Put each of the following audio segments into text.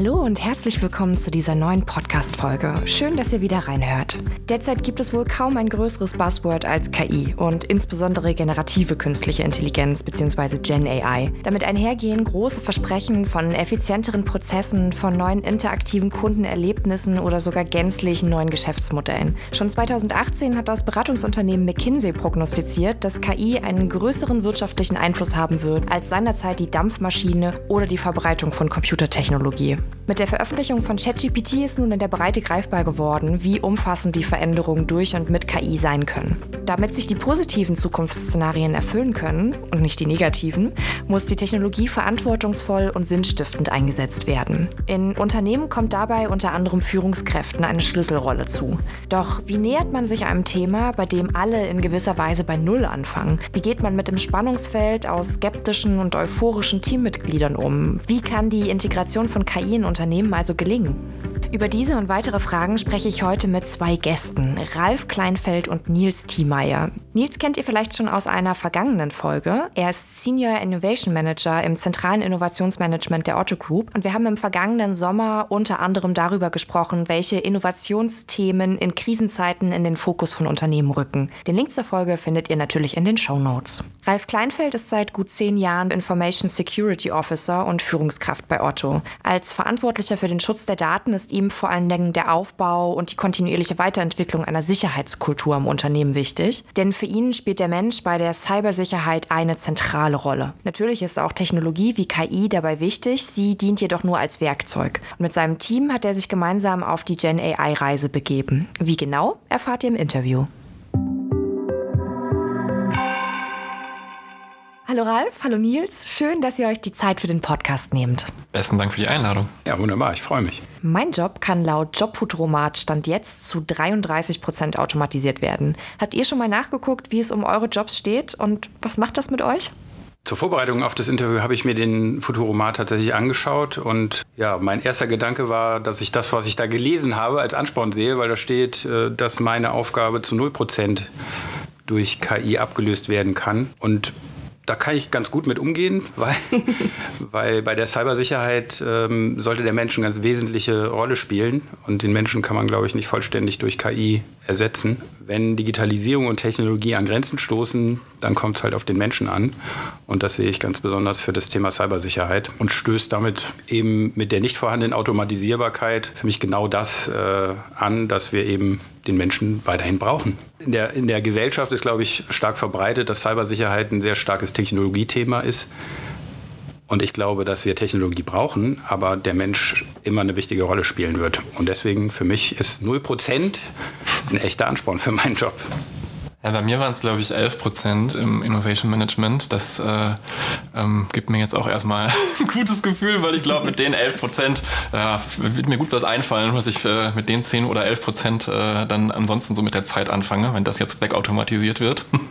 Hallo und herzlich willkommen zu dieser neuen Podcast-Folge. Schön, dass ihr wieder reinhört. Derzeit gibt es wohl kaum ein größeres Buzzword als KI und insbesondere generative künstliche Intelligenz bzw. Gen AI. Damit einhergehen große Versprechen von effizienteren Prozessen, von neuen interaktiven Kundenerlebnissen oder sogar gänzlich neuen Geschäftsmodellen. Schon 2018 hat das Beratungsunternehmen McKinsey prognostiziert, dass KI einen größeren wirtschaftlichen Einfluss haben wird als seinerzeit die Dampfmaschine oder die Verbreitung von Computertechnologie. Mit der Veröffentlichung von ChatGPT ist nun in der Breite greifbar geworden, wie umfassend die Veränderungen durch und mit KI sein können. Damit sich die positiven Zukunftsszenarien erfüllen können und nicht die negativen, muss die Technologie verantwortungsvoll und sinnstiftend eingesetzt werden. In Unternehmen kommt dabei unter anderem Führungskräften eine Schlüsselrolle zu. Doch wie nähert man sich einem Thema, bei dem alle in gewisser Weise bei Null anfangen? Wie geht man mit dem Spannungsfeld aus skeptischen und euphorischen Teammitgliedern um? Wie kann die Integration von KI Unternehmen also gelingen? Über diese und weitere Fragen spreche ich heute mit zwei Gästen, Ralf Kleinfeld und Nils Thiemeyer. Nils kennt ihr vielleicht schon aus einer vergangenen Folge. Er ist Senior Innovation Manager im zentralen Innovationsmanagement der Otto Group und wir haben im vergangenen Sommer unter anderem darüber gesprochen, welche Innovationsthemen in Krisenzeiten in den Fokus von Unternehmen rücken. Den Link zur Folge findet ihr natürlich in den Show Notes. Ralf Kleinfeld ist seit gut zehn Jahren Information Security Officer und Führungskraft bei Otto. Als Verantwortlicher für den Schutz der Daten ist ihm vor allen Dingen der Aufbau und die kontinuierliche Weiterentwicklung einer Sicherheitskultur im Unternehmen wichtig. Denn für ihn spielt der Mensch bei der Cybersicherheit eine zentrale Rolle. Natürlich ist auch Technologie wie KI dabei wichtig, sie dient jedoch nur als Werkzeug. Und mit seinem Team hat er sich gemeinsam auf die Gen AI-Reise begeben. Wie genau, erfahrt ihr im Interview. Hallo Ralf, hallo Nils. Schön, dass ihr euch die Zeit für den Podcast nehmt. Besten Dank für die Einladung. Ja, wunderbar, ich freue mich. Mein Job kann laut Jobfuturomat Stand jetzt zu 33 Prozent automatisiert werden. Habt ihr schon mal nachgeguckt, wie es um eure Jobs steht und was macht das mit euch? Zur Vorbereitung auf das Interview habe ich mir den Futuromat tatsächlich angeschaut und ja, mein erster Gedanke war, dass ich das, was ich da gelesen habe, als Ansporn sehe, weil da steht, äh, dass meine Aufgabe zu 0 Prozent durch KI abgelöst werden kann. Und da kann ich ganz gut mit umgehen, weil, weil bei der Cybersicherheit ähm, sollte der Mensch eine ganz wesentliche Rolle spielen. Und den Menschen kann man, glaube ich, nicht vollständig durch KI ersetzen. Wenn Digitalisierung und Technologie an Grenzen stoßen, dann kommt es halt auf den Menschen an. Und das sehe ich ganz besonders für das Thema Cybersicherheit und stößt damit eben mit der nicht vorhandenen Automatisierbarkeit für mich genau das äh, an, dass wir eben den Menschen weiterhin brauchen. In der, in der Gesellschaft ist, glaube ich, stark verbreitet, dass Cybersicherheit ein sehr starkes Technologiethema ist. Und ich glaube, dass wir Technologie brauchen, aber der Mensch immer eine wichtige Rolle spielen wird. Und deswegen für mich ist 0% ein echter Ansporn für meinen Job. Ja, bei mir waren es, glaube ich, 11 Prozent im Innovation Management. Das äh, ähm, gibt mir jetzt auch erstmal ein gutes Gefühl, weil ich glaube, mit den 11 Prozent äh, wird mir gut was einfallen, was ich äh, mit den 10 oder 11 Prozent äh, dann ansonsten so mit der Zeit anfange, wenn das jetzt wegautomatisiert wird.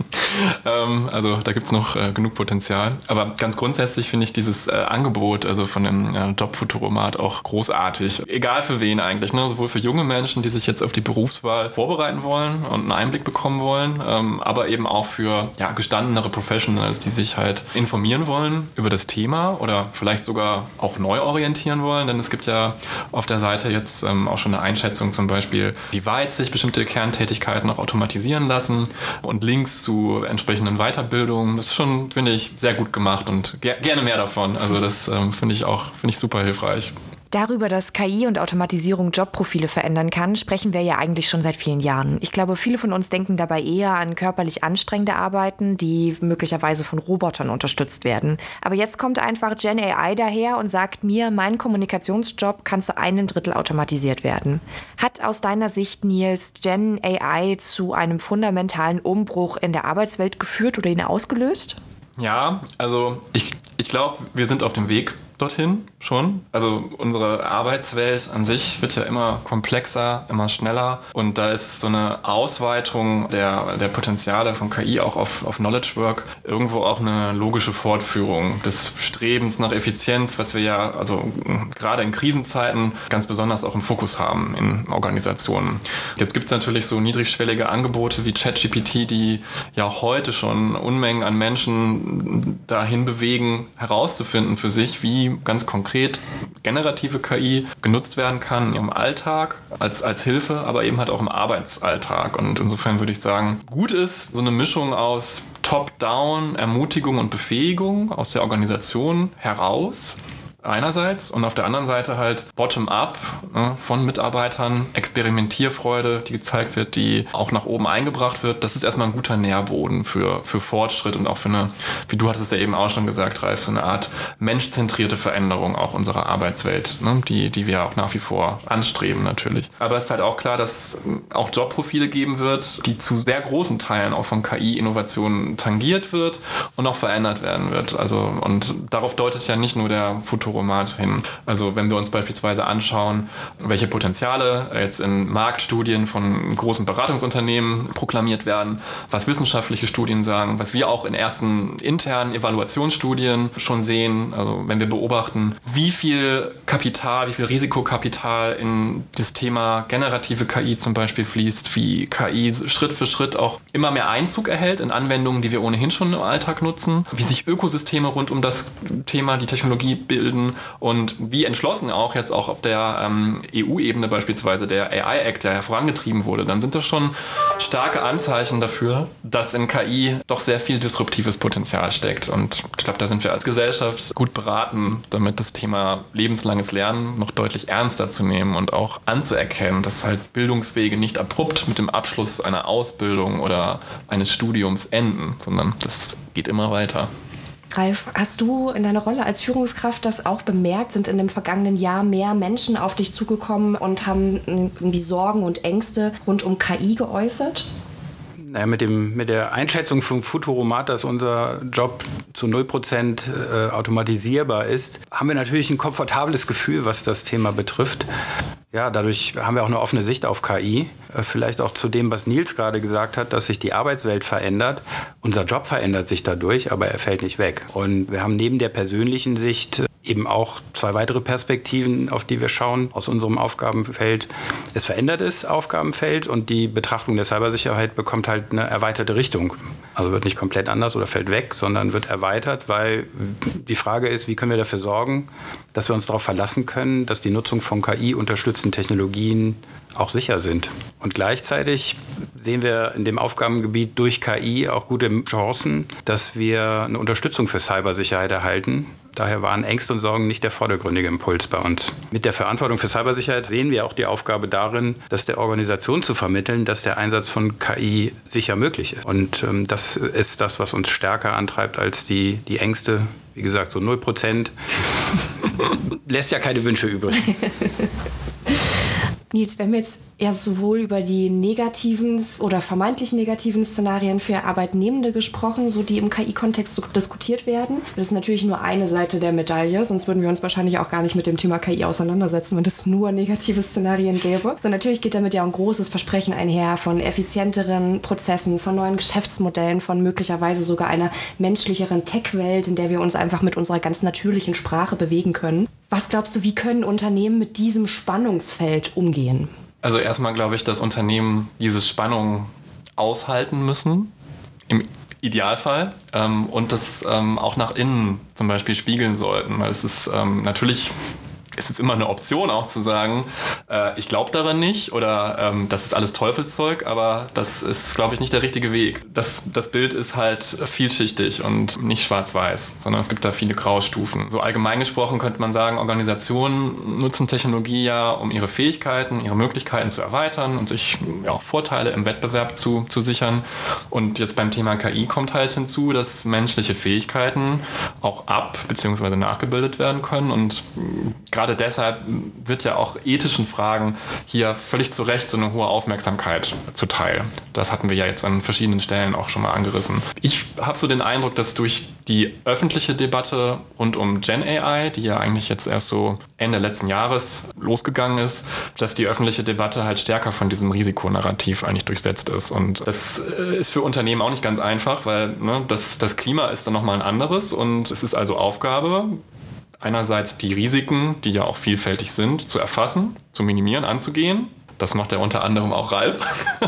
ähm, also da gibt es noch äh, genug Potenzial. Aber ganz grundsätzlich finde ich dieses äh, Angebot, also von dem äh, Job-Futuromat auch großartig. Egal für wen eigentlich, ne? sowohl für junge Menschen, die sich jetzt auf die Berufswahl vorbereiten wollen und einen Einblick bekommen wollen, ähm, aber eben auch für ja, gestandenere Professionals, die sich halt informieren wollen über das Thema oder vielleicht sogar auch neu orientieren wollen. Denn es gibt ja auf der Seite jetzt ähm, auch schon eine Einschätzung zum Beispiel, wie weit sich bestimmte Kerntätigkeiten noch automatisieren lassen und Links zu entsprechenden Weiterbildungen. Das ist schon, finde ich, sehr gut gemacht und ger gerne mehr davon. Also das ähm, finde ich auch finde ich super hilfreich. Darüber, dass KI und Automatisierung Jobprofile verändern kann, sprechen wir ja eigentlich schon seit vielen Jahren. Ich glaube, viele von uns denken dabei eher an körperlich anstrengende Arbeiten, die möglicherweise von Robotern unterstützt werden. Aber jetzt kommt einfach Gen AI daher und sagt mir, mein Kommunikationsjob kann zu einem Drittel automatisiert werden. Hat aus deiner Sicht, Nils, Gen AI zu einem fundamentalen Umbruch in der Arbeitswelt geführt oder ihn ausgelöst? Ja, also ich, ich glaube, wir sind auf dem Weg dorthin schon. Also unsere Arbeitswelt an sich wird ja immer komplexer, immer schneller und da ist so eine Ausweitung der, der Potenziale von KI auch auf, auf Knowledge Work irgendwo auch eine logische Fortführung des Strebens nach Effizienz, was wir ja also gerade in Krisenzeiten ganz besonders auch im Fokus haben in Organisationen. Jetzt gibt es natürlich so niedrigschwellige Angebote wie ChatGPT, die ja heute schon Unmengen an Menschen dahin bewegen, herauszufinden für sich, wie ganz konkret generative KI genutzt werden kann ihrem Alltag als, als Hilfe, aber eben halt auch im Arbeitsalltag. Und insofern würde ich sagen, gut ist so eine Mischung aus Top-Down, Ermutigung und Befähigung aus der Organisation heraus einerseits und auf der anderen Seite halt bottom-up ne, von Mitarbeitern, Experimentierfreude, die gezeigt wird, die auch nach oben eingebracht wird. Das ist erstmal ein guter Nährboden für, für Fortschritt und auch für eine, wie du hattest ja eben auch schon gesagt, Ralf, so eine Art menschzentrierte Veränderung auch unserer Arbeitswelt, ne, die, die wir auch nach wie vor anstreben natürlich. Aber es ist halt auch klar, dass auch Jobprofile geben wird, die zu sehr großen Teilen auch von KI-Innovationen tangiert wird und auch verändert werden wird. Also und darauf deutet ja nicht nur der Futur Futoromat hin. Also wenn wir uns beispielsweise anschauen, welche Potenziale jetzt in Marktstudien von großen Beratungsunternehmen proklamiert werden, was wissenschaftliche Studien sagen, was wir auch in ersten internen Evaluationsstudien schon sehen, also wenn wir beobachten, wie viel Kapital, wie viel Risikokapital in das Thema generative KI zum Beispiel fließt, wie KI Schritt für Schritt auch immer mehr Einzug erhält in Anwendungen, die wir ohnehin schon im Alltag nutzen, wie sich Ökosysteme rund um das Thema, die Technologie bilden, bilden und wie entschlossen auch jetzt auch auf der ähm, EU-Ebene beispielsweise der AI-Act, der vorangetrieben wurde, dann sind das schon starke Anzeichen dafür, dass in KI doch sehr viel disruptives Potenzial steckt. Und ich glaube, da sind wir als Gesellschaft gut beraten, damit das Thema lebenslanges Lernen noch deutlich ernster zu nehmen und auch anzuerkennen, dass halt Bildungswege nicht abrupt mit dem Abschluss einer Ausbildung oder eines Studiums enden, sondern das geht immer weiter. Ralf, hast du in deiner Rolle als Führungskraft das auch bemerkt? Sind in dem vergangenen Jahr mehr Menschen auf dich zugekommen und haben irgendwie Sorgen und Ängste rund um KI geäußert? Naja, mit, dem, mit der Einschätzung von Futuromat, dass unser Job zu 0% äh, automatisierbar ist, haben wir natürlich ein komfortables Gefühl, was das Thema betrifft. Ja, dadurch haben wir auch eine offene Sicht auf KI. Äh, vielleicht auch zu dem, was Nils gerade gesagt hat, dass sich die Arbeitswelt verändert. Unser Job verändert sich dadurch, aber er fällt nicht weg. Und wir haben neben der persönlichen Sicht eben auch zwei weitere Perspektiven, auf die wir schauen aus unserem Aufgabenfeld. Es verändert das Aufgabenfeld und die Betrachtung der Cybersicherheit bekommt halt eine erweiterte Richtung. Also wird nicht komplett anders oder fällt weg, sondern wird erweitert, weil die Frage ist, wie können wir dafür sorgen, dass wir uns darauf verlassen können, dass die Nutzung von KI-unterstützten Technologien auch sicher sind. Und gleichzeitig sehen wir in dem Aufgabengebiet durch KI auch gute Chancen, dass wir eine Unterstützung für Cybersicherheit erhalten. Daher waren Ängste und Sorgen nicht der vordergründige Impuls bei uns. Mit der Verantwortung für Cybersicherheit sehen wir auch die Aufgabe darin, das der Organisation zu vermitteln, dass der Einsatz von KI sicher möglich ist. Und ähm, das ist das, was uns stärker antreibt als die, die Ängste. Wie gesagt, so 0 Prozent lässt ja keine Wünsche übrig. Nils, wir haben jetzt ja sowohl über die negativen oder vermeintlich negativen Szenarien für Arbeitnehmende gesprochen, so die im KI-Kontext diskutiert werden. Das ist natürlich nur eine Seite der Medaille, sonst würden wir uns wahrscheinlich auch gar nicht mit dem Thema KI auseinandersetzen, wenn es nur negative Szenarien gäbe. So, natürlich geht damit ja ein großes Versprechen einher von effizienteren Prozessen, von neuen Geschäftsmodellen, von möglicherweise sogar einer menschlicheren Tech-Welt, in der wir uns einfach mit unserer ganz natürlichen Sprache bewegen können. Was glaubst du, wie können Unternehmen mit diesem Spannungsfeld umgehen? Also erstmal glaube ich, dass Unternehmen diese Spannung aushalten müssen. Im Idealfall ähm, und das ähm, auch nach innen zum Beispiel spiegeln sollten, weil es ist ähm, natürlich ist es immer eine Option auch zu sagen, äh, ich glaube daran nicht oder ähm, das ist alles Teufelszeug, aber das ist, glaube ich, nicht der richtige Weg. Das, das Bild ist halt vielschichtig und nicht schwarz-weiß, sondern es gibt da viele Graustufen. So allgemein gesprochen könnte man sagen, Organisationen nutzen Technologie ja, um ihre Fähigkeiten, ihre Möglichkeiten zu erweitern und sich ja, auch Vorteile im Wettbewerb zu, zu sichern. Und jetzt beim Thema KI kommt halt hinzu, dass menschliche Fähigkeiten auch ab- bzw. nachgebildet werden können und gerade gerade deshalb wird ja auch ethischen Fragen hier völlig zu Recht so eine hohe Aufmerksamkeit zuteil. Das hatten wir ja jetzt an verschiedenen Stellen auch schon mal angerissen. Ich habe so den Eindruck, dass durch die öffentliche Debatte rund um Gen AI, die ja eigentlich jetzt erst so Ende letzten Jahres losgegangen ist, dass die öffentliche Debatte halt stärker von diesem Risikonarrativ eigentlich durchsetzt ist. Und das äh, ist für Unternehmen auch nicht ganz einfach, weil ne, das, das Klima ist dann nochmal ein anderes und es ist also Aufgabe, einerseits die Risiken, die ja auch vielfältig sind, zu erfassen, zu minimieren, anzugehen. Das macht ja unter anderem auch Ralf.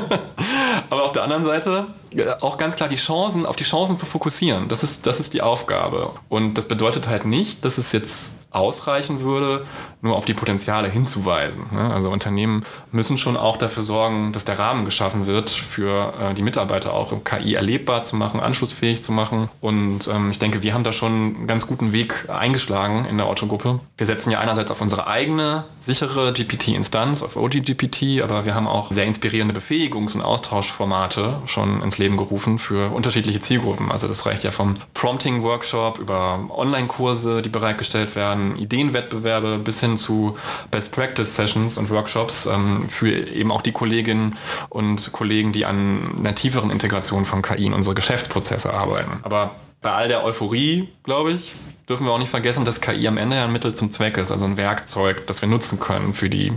Aber auf der anderen Seite äh, auch ganz klar die Chancen, auf die Chancen zu fokussieren. Das ist, das ist die Aufgabe. Und das bedeutet halt nicht, dass es jetzt ausreichen würde, nur auf die Potenziale hinzuweisen. Ne? Also Unternehmen müssen schon auch dafür sorgen, dass der Rahmen geschaffen wird, für äh, die Mitarbeiter auch KI erlebbar zu machen, anschlussfähig zu machen. Und ähm, ich denke, wir haben da schon einen ganz guten Weg eingeschlagen in der Otto-Gruppe. Wir setzen ja einerseits auf unsere eigene sichere GPT-Instanz, auf OGGPT, aber wir haben auch sehr inspirierende Befähigungs- und Austauschformate schon ins Leben gerufen für unterschiedliche Zielgruppen. Also das reicht ja vom Prompting-Workshop über Online-Kurse, die bereitgestellt werden, Ideenwettbewerbe bis hin zu Best Practice Sessions und Workshops ähm, für eben auch die Kolleginnen und Kollegen, die an einer tieferen Integration von KI in unsere Geschäftsprozesse arbeiten. Aber bei all der Euphorie, glaube ich, dürfen wir auch nicht vergessen, dass KI am Ende ja ein Mittel zum Zweck ist, also ein Werkzeug, das wir nutzen können für die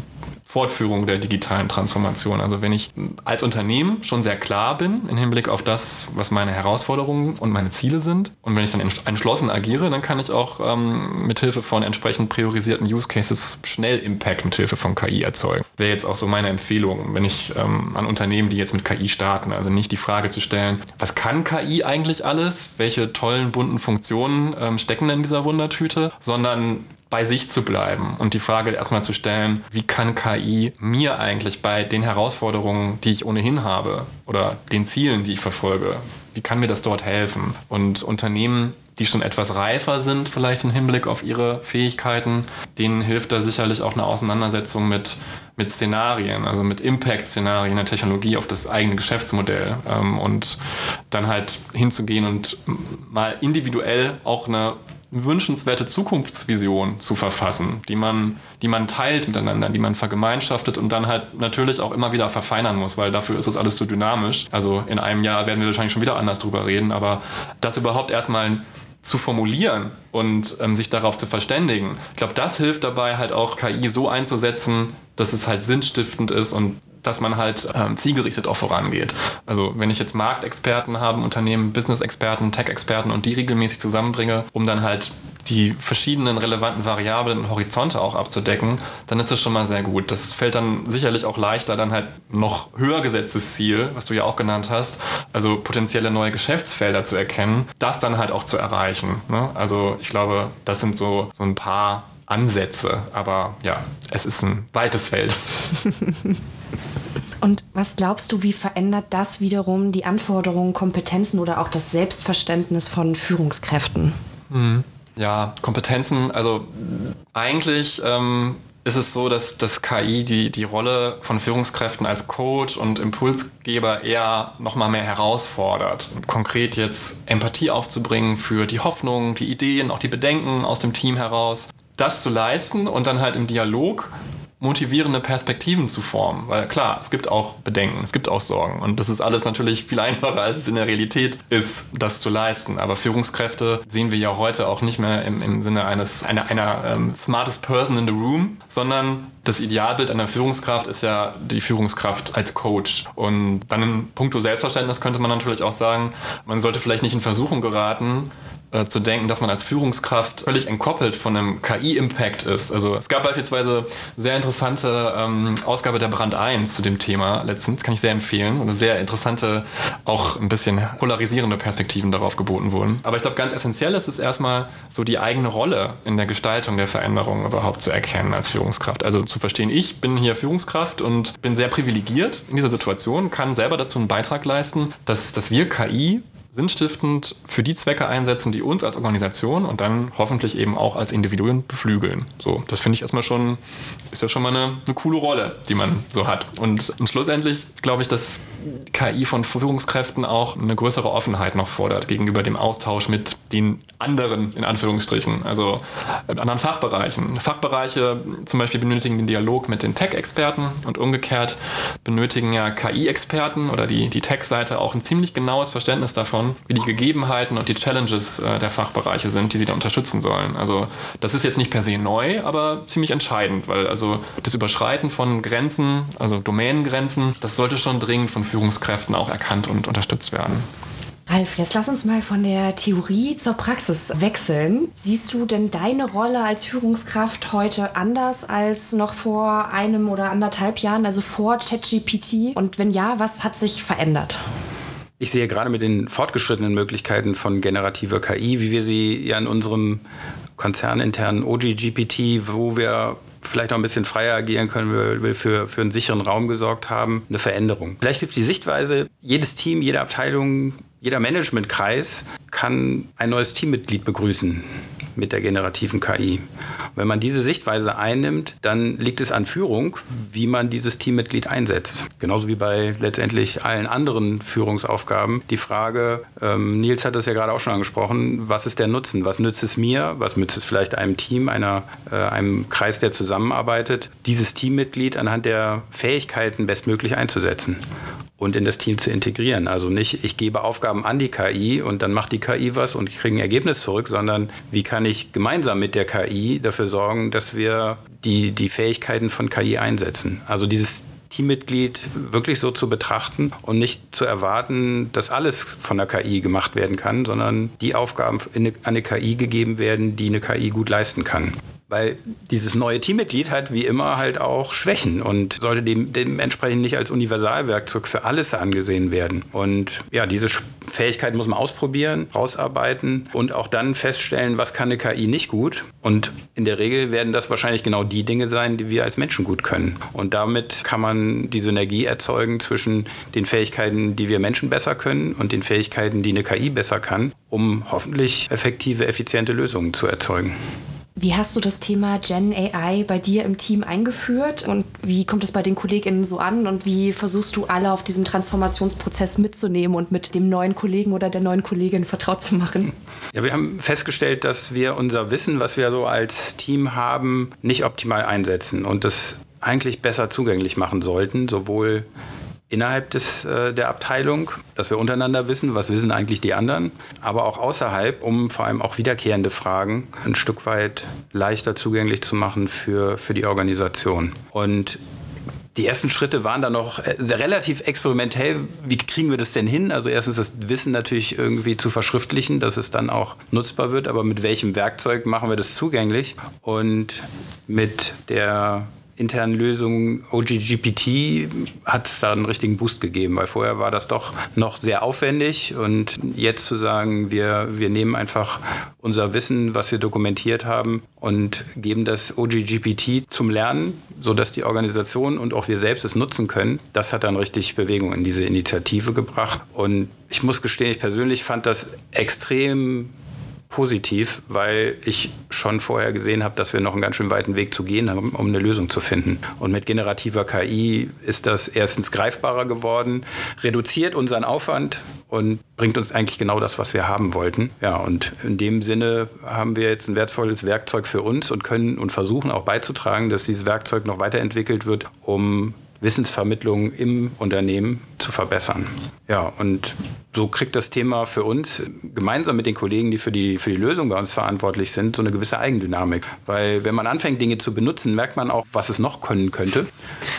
Fortführung der digitalen Transformation. Also wenn ich als Unternehmen schon sehr klar bin im Hinblick auf das, was meine Herausforderungen und meine Ziele sind und wenn ich dann entschlossen agiere, dann kann ich auch ähm, mithilfe von entsprechend priorisierten Use Cases schnell Impact mithilfe von KI erzeugen. Wäre jetzt auch so meine Empfehlung, wenn ich ähm, an Unternehmen, die jetzt mit KI starten, also nicht die Frage zu stellen, was kann KI eigentlich alles? Welche tollen bunten Funktionen ähm, stecken in dieser Wundertüte? Sondern bei sich zu bleiben und die Frage erstmal zu stellen, wie kann KI mir eigentlich bei den Herausforderungen, die ich ohnehin habe oder den Zielen, die ich verfolge, wie kann mir das dort helfen? Und Unternehmen, die schon etwas reifer sind, vielleicht im Hinblick auf ihre Fähigkeiten, denen hilft da sicherlich auch eine Auseinandersetzung mit, mit Szenarien, also mit Impact-Szenarien der Technologie auf das eigene Geschäftsmodell ähm, und dann halt hinzugehen und mal individuell auch eine wünschenswerte Zukunftsvision zu verfassen, die man, die man teilt miteinander, die man vergemeinschaftet und dann halt natürlich auch immer wieder verfeinern muss, weil dafür ist das alles so dynamisch. Also in einem Jahr werden wir wahrscheinlich schon wieder anders drüber reden, aber das überhaupt erstmal zu formulieren und ähm, sich darauf zu verständigen. Ich glaube, das hilft dabei halt auch KI so einzusetzen, dass es halt sinnstiftend ist und dass man halt ähm, zielgerichtet auch vorangeht. Also wenn ich jetzt Marktexperten habe, Unternehmen, Business-Experten, Tech-Experten und die regelmäßig zusammenbringe, um dann halt die verschiedenen relevanten Variablen und Horizonte auch abzudecken, dann ist das schon mal sehr gut. Das fällt dann sicherlich auch leichter, dann halt noch höher gesetztes Ziel, was du ja auch genannt hast, also potenzielle neue Geschäftsfelder zu erkennen, das dann halt auch zu erreichen. Ne? Also ich glaube, das sind so, so ein paar Ansätze, aber ja, es ist ein weites Feld. Und was glaubst du, wie verändert das wiederum die Anforderungen, Kompetenzen oder auch das Selbstverständnis von Führungskräften? Mhm. Ja, Kompetenzen, also eigentlich ähm, ist es so, dass das KI die, die Rolle von Führungskräften als Coach und Impulsgeber eher nochmal mehr herausfordert. Konkret jetzt Empathie aufzubringen für die Hoffnungen, die Ideen, auch die Bedenken aus dem Team heraus. Das zu leisten und dann halt im Dialog motivierende Perspektiven zu formen. Weil klar, es gibt auch Bedenken, es gibt auch Sorgen. Und das ist alles natürlich viel einfacher, als es in der Realität ist, das zu leisten. Aber Führungskräfte sehen wir ja heute auch nicht mehr im, im Sinne eines einer, einer ähm, smartest person in the room, sondern das Idealbild einer Führungskraft ist ja die Führungskraft als Coach. Und dann in puncto Selbstverständnis könnte man natürlich auch sagen, man sollte vielleicht nicht in Versuchung geraten, äh, zu denken, dass man als Führungskraft völlig entkoppelt von einem KI-Impact ist. Also es gab beispielsweise sehr interessante ähm, Ausgabe der Brand 1 zu dem Thema letztens, kann ich sehr empfehlen. Und sehr interessante, auch ein bisschen polarisierende Perspektiven darauf geboten wurden. Aber ich glaube, ganz essentiell ist es erstmal so die eigene Rolle in der Gestaltung der Veränderung überhaupt zu erkennen als Führungskraft. Also zu verstehen, ich bin hier Führungskraft und bin sehr privilegiert in dieser Situation, kann selber dazu einen Beitrag leisten, dass, dass wir KI sinnstiftend für die Zwecke einsetzen, die uns als Organisation und dann hoffentlich eben auch als Individuen beflügeln. So, das finde ich erstmal schon, ist ja schon mal eine, eine coole Rolle, die man so hat. Und, und schlussendlich glaube ich, dass KI von Führungskräften auch eine größere Offenheit noch fordert gegenüber dem Austausch mit den anderen, in Anführungsstrichen, also in anderen Fachbereichen. Fachbereiche zum Beispiel benötigen den Dialog mit den Tech-Experten und umgekehrt benötigen ja KI-Experten oder die, die Tech-Seite auch ein ziemlich genaues Verständnis davon, davon, wie die Gegebenheiten und die Challenges äh, der Fachbereiche sind, die sie da unterstützen sollen. Also das ist jetzt nicht per se neu, aber ziemlich entscheidend, weil also das Überschreiten von Grenzen, also Domänengrenzen, das sollte schon dringend von Führungskräften auch erkannt und unterstützt werden. Ralf, jetzt lass uns mal von der Theorie zur Praxis wechseln. Siehst du denn deine Rolle als Führungskraft heute anders als noch vor einem oder anderthalb Jahren, also vor ChatGPT? Und wenn ja, was hat sich verändert? Ich sehe gerade mit den fortgeschrittenen Möglichkeiten von generativer KI, wie wir sie ja in unserem konzerninternen OGGPT, wo wir vielleicht auch ein bisschen freier agieren können, weil wir für, für einen sicheren Raum gesorgt haben, eine Veränderung. Vielleicht hilft die Sichtweise, jedes Team, jede Abteilung jeder Managementkreis kann ein neues Teammitglied begrüßen mit der generativen KI. Wenn man diese Sichtweise einnimmt, dann liegt es an Führung, wie man dieses Teammitglied einsetzt. Genauso wie bei letztendlich allen anderen Führungsaufgaben. Die Frage, ähm, Nils hat das ja gerade auch schon angesprochen, was ist der Nutzen? Was nützt es mir? Was nützt es vielleicht einem Team, einer, äh, einem Kreis, der zusammenarbeitet, dieses Teammitglied anhand der Fähigkeiten bestmöglich einzusetzen? Und in das Team zu integrieren. Also nicht, ich gebe Aufgaben an die KI und dann macht die KI was und ich kriege ein Ergebnis zurück, sondern wie kann ich gemeinsam mit der KI dafür sorgen, dass wir die, die Fähigkeiten von KI einsetzen. Also dieses Teammitglied wirklich so zu betrachten und nicht zu erwarten, dass alles von der KI gemacht werden kann, sondern die Aufgaben an eine KI gegeben werden, die eine KI gut leisten kann. Weil dieses neue Teammitglied hat wie immer halt auch Schwächen und sollte dem, dementsprechend nicht als Universalwerkzeug für alles angesehen werden. Und ja, diese Fähigkeit muss man ausprobieren, rausarbeiten und auch dann feststellen, was kann eine KI nicht gut. Und in der Regel werden das wahrscheinlich genau die Dinge sein, die wir als Menschen gut können. Und damit kann man die Synergie erzeugen zwischen den Fähigkeiten, die wir Menschen besser können und den Fähigkeiten, die eine KI besser kann, um hoffentlich effektive, effiziente Lösungen zu erzeugen. Wie hast du das Thema Gen AI bei dir im Team eingeführt und wie kommt es bei den KollegInnen so an und wie versuchst du alle auf diesem Transformationsprozess mitzunehmen und mit dem neuen Kollegen oder der neuen Kollegin vertraut zu machen? Ja, wir haben festgestellt, dass wir unser Wissen, was wir so als Team haben, nicht optimal einsetzen und das eigentlich besser zugänglich machen sollten, sowohl innerhalb des, äh, der Abteilung, dass wir untereinander wissen, was wissen eigentlich die anderen, aber auch außerhalb, um vor allem auch wiederkehrende Fragen ein Stück weit leichter zugänglich zu machen für, für die Organisation. Und die ersten Schritte waren dann noch äh, relativ experimentell. Wie kriegen wir das denn hin? Also erstens das Wissen natürlich irgendwie zu verschriftlichen, dass es dann auch nutzbar wird, aber mit welchem Werkzeug machen wir das zugänglich? Und mit der internen Lösung OGGPT hat es da einen richtigen Boost gegeben, weil vorher war das doch noch sehr aufwendig. Und jetzt zu sagen, wir, wir nehmen einfach unser Wissen, was wir dokumentiert haben und geben das OGGPT zum Lernen, sodass die Organisation und auch wir selbst es nutzen können, das hat dann richtig Bewegung in diese Initiative gebracht. Und ich muss gestehen, ich persönlich fand das extrem positiv, weil ich schon vorher gesehen habe, dass wir noch einen ganz schön weiten Weg zu gehen haben, um eine Lösung zu finden. Und mit generativer KI ist das erstens greifbarer geworden, reduziert unseren Aufwand und bringt uns eigentlich genau das, was wir haben wollten. Ja, und in dem Sinne haben wir jetzt ein wertvolles Werkzeug für uns und können und versuchen auch beizutragen, dass dieses Werkzeug noch weiterentwickelt wird, um Wissensvermittlung im Unternehmen zu verbessern. Ja, und so kriegt das Thema für uns gemeinsam mit den Kollegen, die für die, für die Lösung bei uns verantwortlich sind, so eine gewisse Eigendynamik. Weil wenn man anfängt, Dinge zu benutzen, merkt man auch, was es noch können könnte.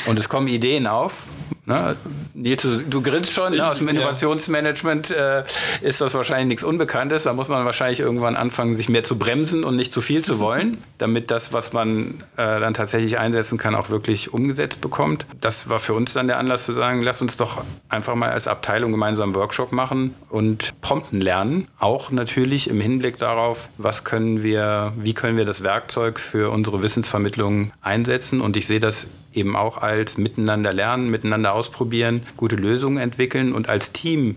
Und es kommen Ideen auf, Ne? Nils, du, grinst schon, ne? aus dem Innovationsmanagement äh, ist das wahrscheinlich nichts Unbekanntes. Da muss man wahrscheinlich irgendwann anfangen, sich mehr zu bremsen und nicht zu viel zu wollen, damit das, was man äh, dann tatsächlich einsetzen kann, auch wirklich umgesetzt bekommt. Das war für uns dann der Anlass zu sagen, lass uns doch einfach mal als Abteilung gemeinsam einen Workshop machen und prompten lernen. Auch natürlich im Hinblick darauf, was können wir, wie können wir das Werkzeug für unsere Wissensvermittlung einsetzen. Und ich sehe das eben auch als miteinander lernen, miteinander ausprobieren, gute Lösungen entwickeln und als Team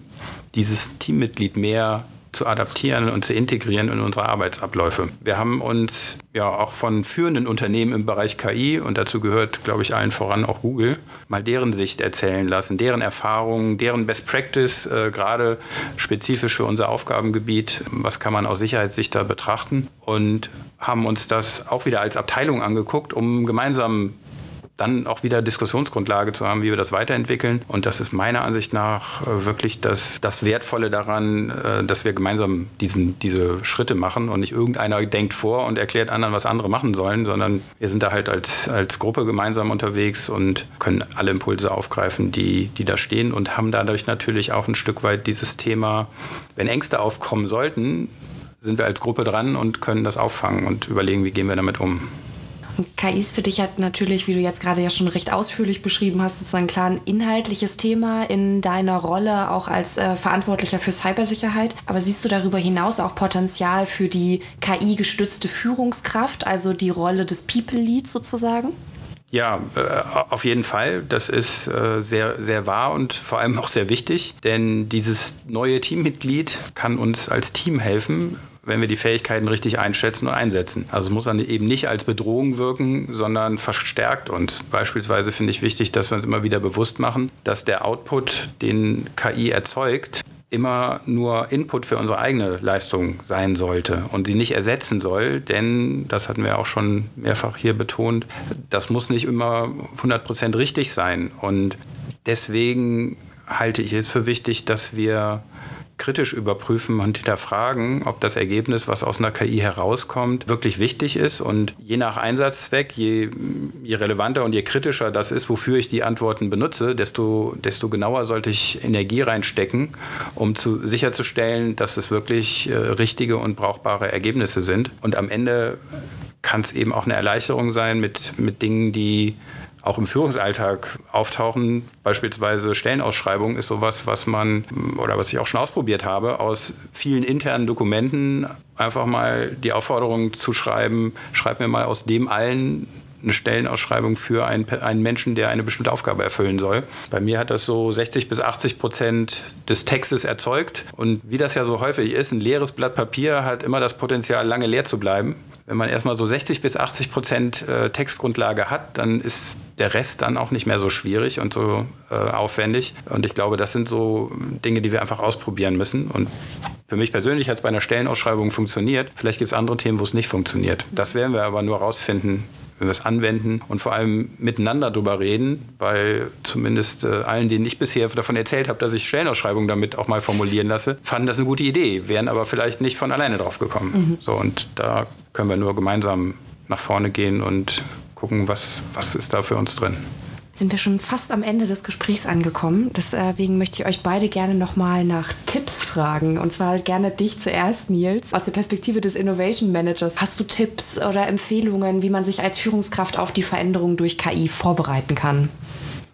dieses Teammitglied mehr zu adaptieren und zu integrieren in unsere Arbeitsabläufe. Wir haben uns ja auch von führenden Unternehmen im Bereich KI, und dazu gehört, glaube ich, allen voran auch Google, mal deren Sicht erzählen lassen, deren Erfahrungen, deren Best Practice, äh, gerade spezifisch für unser Aufgabengebiet, was kann man aus Sicherheitssicht da betrachten und haben uns das auch wieder als Abteilung angeguckt, um gemeinsam dann auch wieder Diskussionsgrundlage zu haben, wie wir das weiterentwickeln. Und das ist meiner Ansicht nach äh, wirklich das, das Wertvolle daran, äh, dass wir gemeinsam diesen, diese Schritte machen und nicht irgendeiner denkt vor und erklärt anderen, was andere machen sollen, sondern wir sind da halt als, als Gruppe gemeinsam unterwegs und können alle Impulse aufgreifen, die, die da stehen und haben dadurch natürlich auch ein Stück weit dieses Thema, wenn Ängste aufkommen sollten, sind wir als Gruppe dran und können das auffangen und überlegen, wie gehen wir damit um. KI ist für dich halt natürlich, wie du jetzt gerade ja schon recht ausführlich beschrieben hast, sozusagen klar ein inhaltliches Thema in deiner Rolle auch als äh, Verantwortlicher für Cybersicherheit. Aber siehst du darüber hinaus auch Potenzial für die KI-gestützte Führungskraft, also die Rolle des People Leads sozusagen? Ja, äh, auf jeden Fall. Das ist äh, sehr, sehr wahr und vor allem auch sehr wichtig, denn dieses neue Teammitglied kann uns als Team helfen, wenn wir die Fähigkeiten richtig einschätzen und einsetzen. Also es muss dann eben nicht als Bedrohung wirken, sondern verstärkt uns. Beispielsweise finde ich wichtig, dass wir uns immer wieder bewusst machen, dass der Output, den KI erzeugt, immer nur Input für unsere eigene Leistung sein sollte und sie nicht ersetzen soll, denn, das hatten wir auch schon mehrfach hier betont, das muss nicht immer 100% richtig sein. Und deswegen halte ich es für wichtig, dass wir kritisch überprüfen und hinterfragen, ob das Ergebnis, was aus einer KI herauskommt, wirklich wichtig ist. Und je nach Einsatzzweck, je, je relevanter und je kritischer das ist, wofür ich die Antworten benutze, desto, desto genauer sollte ich Energie reinstecken, um zu, sicherzustellen, dass es wirklich äh, richtige und brauchbare Ergebnisse sind. Und am Ende kann es eben auch eine Erleichterung sein mit, mit Dingen, die auch im Führungsalltag auftauchen. Beispielsweise Stellenausschreibung ist sowas, was man oder was ich auch schon ausprobiert habe, aus vielen internen Dokumenten einfach mal die Aufforderung zu schreiben, schreib mir mal aus dem allen eine Stellenausschreibung für einen, einen Menschen, der eine bestimmte Aufgabe erfüllen soll. Bei mir hat das so 60 bis 80 Prozent des Textes erzeugt. Und wie das ja so häufig ist, ein leeres Blatt Papier hat immer das Potenzial, lange leer zu bleiben. Wenn man erstmal so 60 bis 80 Prozent äh, Textgrundlage hat, dann ist der Rest dann auch nicht mehr so schwierig und so äh, aufwendig. Und ich glaube, das sind so Dinge, die wir einfach ausprobieren müssen. Und für mich persönlich hat es bei einer Stellenausschreibung funktioniert. Vielleicht gibt es andere Themen, wo es nicht funktioniert. Das werden wir aber nur rausfinden, wenn wir es anwenden und vor allem miteinander darüber reden, weil zumindest äh, allen, denen ich bisher davon erzählt habe, dass ich Stellenausschreibungen damit auch mal formulieren lasse, fanden das eine gute Idee, wären aber vielleicht nicht von alleine drauf gekommen. Mhm. So, und da können wir nur gemeinsam nach vorne gehen und gucken, was, was ist da für uns drin sind wir schon fast am Ende des Gesprächs angekommen. Deswegen möchte ich euch beide gerne nochmal nach Tipps fragen. Und zwar gerne dich zuerst, Nils. Aus der Perspektive des Innovation Managers, hast du Tipps oder Empfehlungen, wie man sich als Führungskraft auf die Veränderung durch KI vorbereiten kann?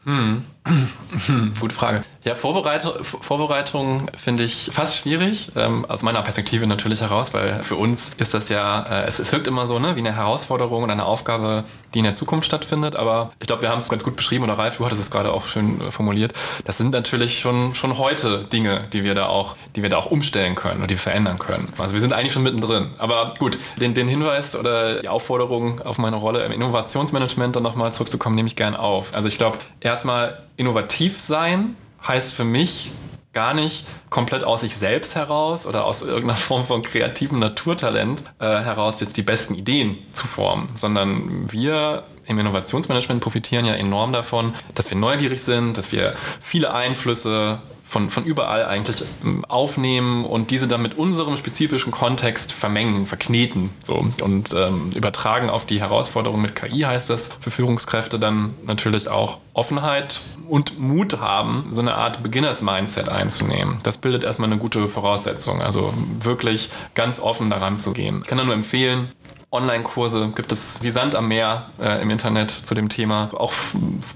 Hm. Gute Frage. Ja, Vorbereitung, Vorbereitung finde ich fast schwierig, ähm, aus meiner Perspektive natürlich heraus, weil für uns ist das ja, äh, es, es wirkt immer so ne, wie eine Herausforderung und eine Aufgabe, die in der Zukunft stattfindet, aber ich glaube, wir haben es ganz gut beschrieben, oder Ralf, du hattest es gerade auch schön äh, formuliert, das sind natürlich schon, schon heute Dinge, die wir da auch, die wir da auch umstellen können und die verändern können. Also wir sind eigentlich schon mittendrin. Aber gut, den, den Hinweis oder die Aufforderung auf meine Rolle im Innovationsmanagement dann nochmal zurückzukommen, nehme ich gern auf. Also ich glaube, erstmal innovativ sein heißt für mich gar nicht komplett aus sich selbst heraus oder aus irgendeiner Form von kreativem Naturtalent äh, heraus jetzt die besten Ideen zu formen, sondern wir im Innovationsmanagement profitieren ja enorm davon, dass wir neugierig sind, dass wir viele Einflüsse von, von überall eigentlich ähm, aufnehmen und diese dann mit unserem spezifischen Kontext vermengen, verkneten so. und ähm, übertragen auf die Herausforderung mit KI heißt das für Führungskräfte dann natürlich auch Offenheit und Mut haben, so eine Art Beginners-Mindset einzunehmen. Das bildet erstmal eine gute Voraussetzung, also wirklich ganz offen daran zu gehen. Ich kann da nur empfehlen, Online-Kurse gibt es wie Sand am Meer äh, im Internet zu dem Thema, auch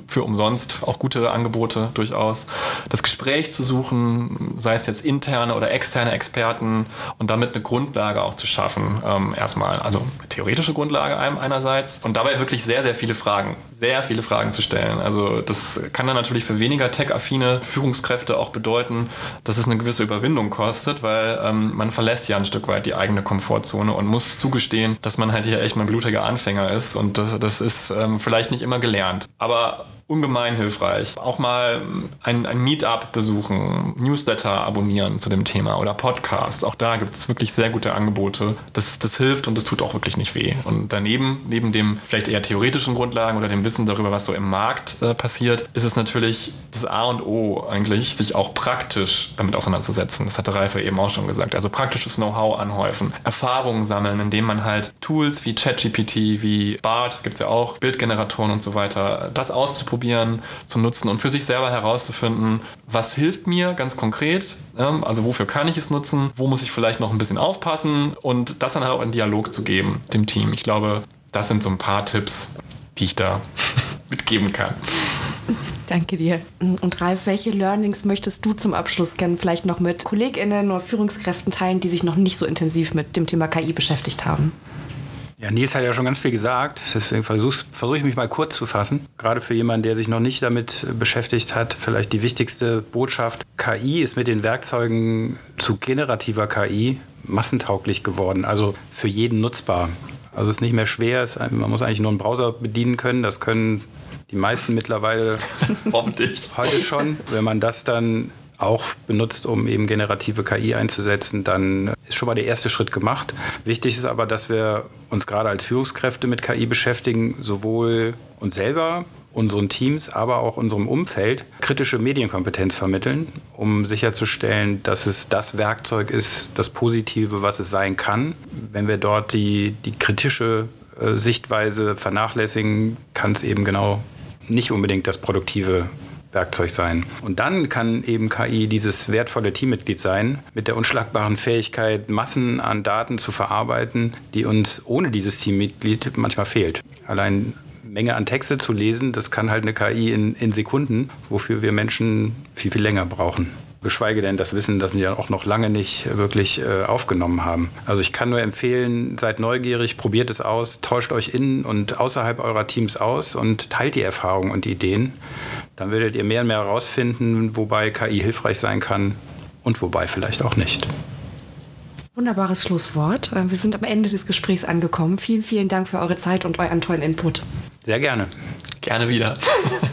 für umsonst, auch gute Angebote durchaus. Das Gespräch zu suchen, sei es jetzt interne oder externe Experten und damit eine Grundlage auch zu schaffen, ähm, erstmal, also theoretische Grundlage einerseits und dabei wirklich sehr, sehr viele Fragen, sehr viele Fragen zu stellen. Also das kann dann natürlich für weniger tech-affine Führungskräfte auch bedeuten, dass es eine gewisse Überwindung kostet, weil ähm, man verlässt ja ein Stück weit die eigene Komfortzone und muss zugestehen, dass man halt hier echt mal ein blutiger Anfänger ist und das, das ist ähm, vielleicht nicht immer gelernt. Aber ungemein hilfreich. Auch mal ein, ein Meetup besuchen, Newsletter abonnieren zu dem Thema oder Podcast. Auch da gibt es wirklich sehr gute Angebote. Das, das hilft und das tut auch wirklich nicht weh. Und daneben, neben dem vielleicht eher theoretischen Grundlagen oder dem Wissen darüber, was so im Markt äh, passiert, ist es natürlich das A und O eigentlich, sich auch praktisch damit auseinanderzusetzen. Das hatte Ralf eben auch schon gesagt. Also praktisches Know-how anhäufen, Erfahrungen sammeln, indem man halt Tools wie ChatGPT, wie BART, gibt es ja auch, Bildgeneratoren und so weiter, das auszuprobieren, zu nutzen und für sich selber herauszufinden, was hilft mir ganz konkret, also wofür kann ich es nutzen, wo muss ich vielleicht noch ein bisschen aufpassen und das dann halt auch in Dialog zu geben, dem Team. Ich glaube, das sind so ein paar Tipps, die ich da mitgeben kann. Danke dir. Und Ralf, welche Learnings möchtest du zum Abschluss gerne vielleicht noch mit KollegInnen oder Führungskräften teilen, die sich noch nicht so intensiv mit dem Thema KI beschäftigt haben? Ja, Nils hat ja schon ganz viel gesagt, deswegen versuche versuch ich mich mal kurz zu fassen. Gerade für jemanden, der sich noch nicht damit beschäftigt hat, vielleicht die wichtigste Botschaft. KI ist mit den Werkzeugen zu generativer KI massentauglich geworden, also für jeden nutzbar. Also es ist nicht mehr schwer, man muss eigentlich nur einen Browser bedienen können. Das können die meisten mittlerweile hoffentlich heute schon. Wenn man das dann auch benutzt, um eben generative KI einzusetzen, dann ist schon mal der erste Schritt gemacht. Wichtig ist aber, dass wir uns gerade als Führungskräfte mit KI beschäftigen, sowohl uns selber, unseren Teams, aber auch unserem Umfeld kritische Medienkompetenz vermitteln, um sicherzustellen, dass es das Werkzeug ist, das Positive, was es sein kann. Wenn wir dort die, die kritische äh, Sichtweise vernachlässigen, kann es eben genau nicht unbedingt das produktive Werkzeug sein. Und dann kann eben KI dieses wertvolle Teammitglied sein, mit der unschlagbaren Fähigkeit, Massen an Daten zu verarbeiten, die uns ohne dieses Teammitglied manchmal fehlt. Allein Menge an Texte zu lesen, das kann halt eine KI in, in Sekunden, wofür wir Menschen viel, viel länger brauchen geschweige denn das Wissen, das wir auch noch lange nicht wirklich äh, aufgenommen haben. Also ich kann nur empfehlen, seid neugierig, probiert es aus, tauscht euch innen und außerhalb eurer Teams aus und teilt die Erfahrungen und Ideen. Dann werdet ihr mehr und mehr herausfinden, wobei KI hilfreich sein kann und wobei vielleicht auch nicht. Wunderbares Schlusswort. Äh, wir sind am Ende des Gesprächs angekommen. Vielen, vielen Dank für eure Zeit und euren tollen Input. Sehr gerne. Gerne wieder.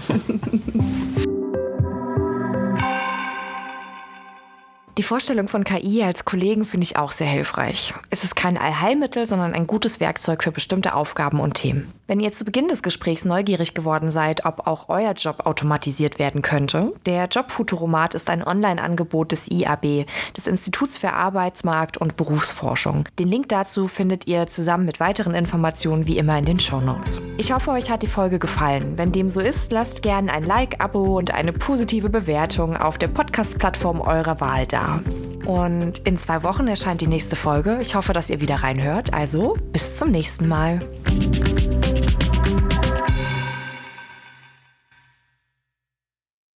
Die Vorstellung von KI als Kollegen finde ich auch sehr hilfreich. Es ist kein Allheilmittel, sondern ein gutes Werkzeug für bestimmte Aufgaben und Themen. Wenn ihr zu Beginn des Gesprächs neugierig geworden seid, ob auch euer Job automatisiert werden könnte, der Jobfuturomat ist ein Online-Angebot des IAB, des Instituts für Arbeitsmarkt und Berufsforschung. Den Link dazu findet ihr zusammen mit weiteren Informationen wie immer in den Show Notes. Ich hoffe, euch hat die Folge gefallen. Wenn dem so ist, lasst gerne ein Like, Abo und eine positive Bewertung auf der Podcast-Plattform eurer Wahl da. Und in zwei Wochen erscheint die nächste Folge. Ich hoffe, dass ihr wieder reinhört. Also bis zum nächsten Mal.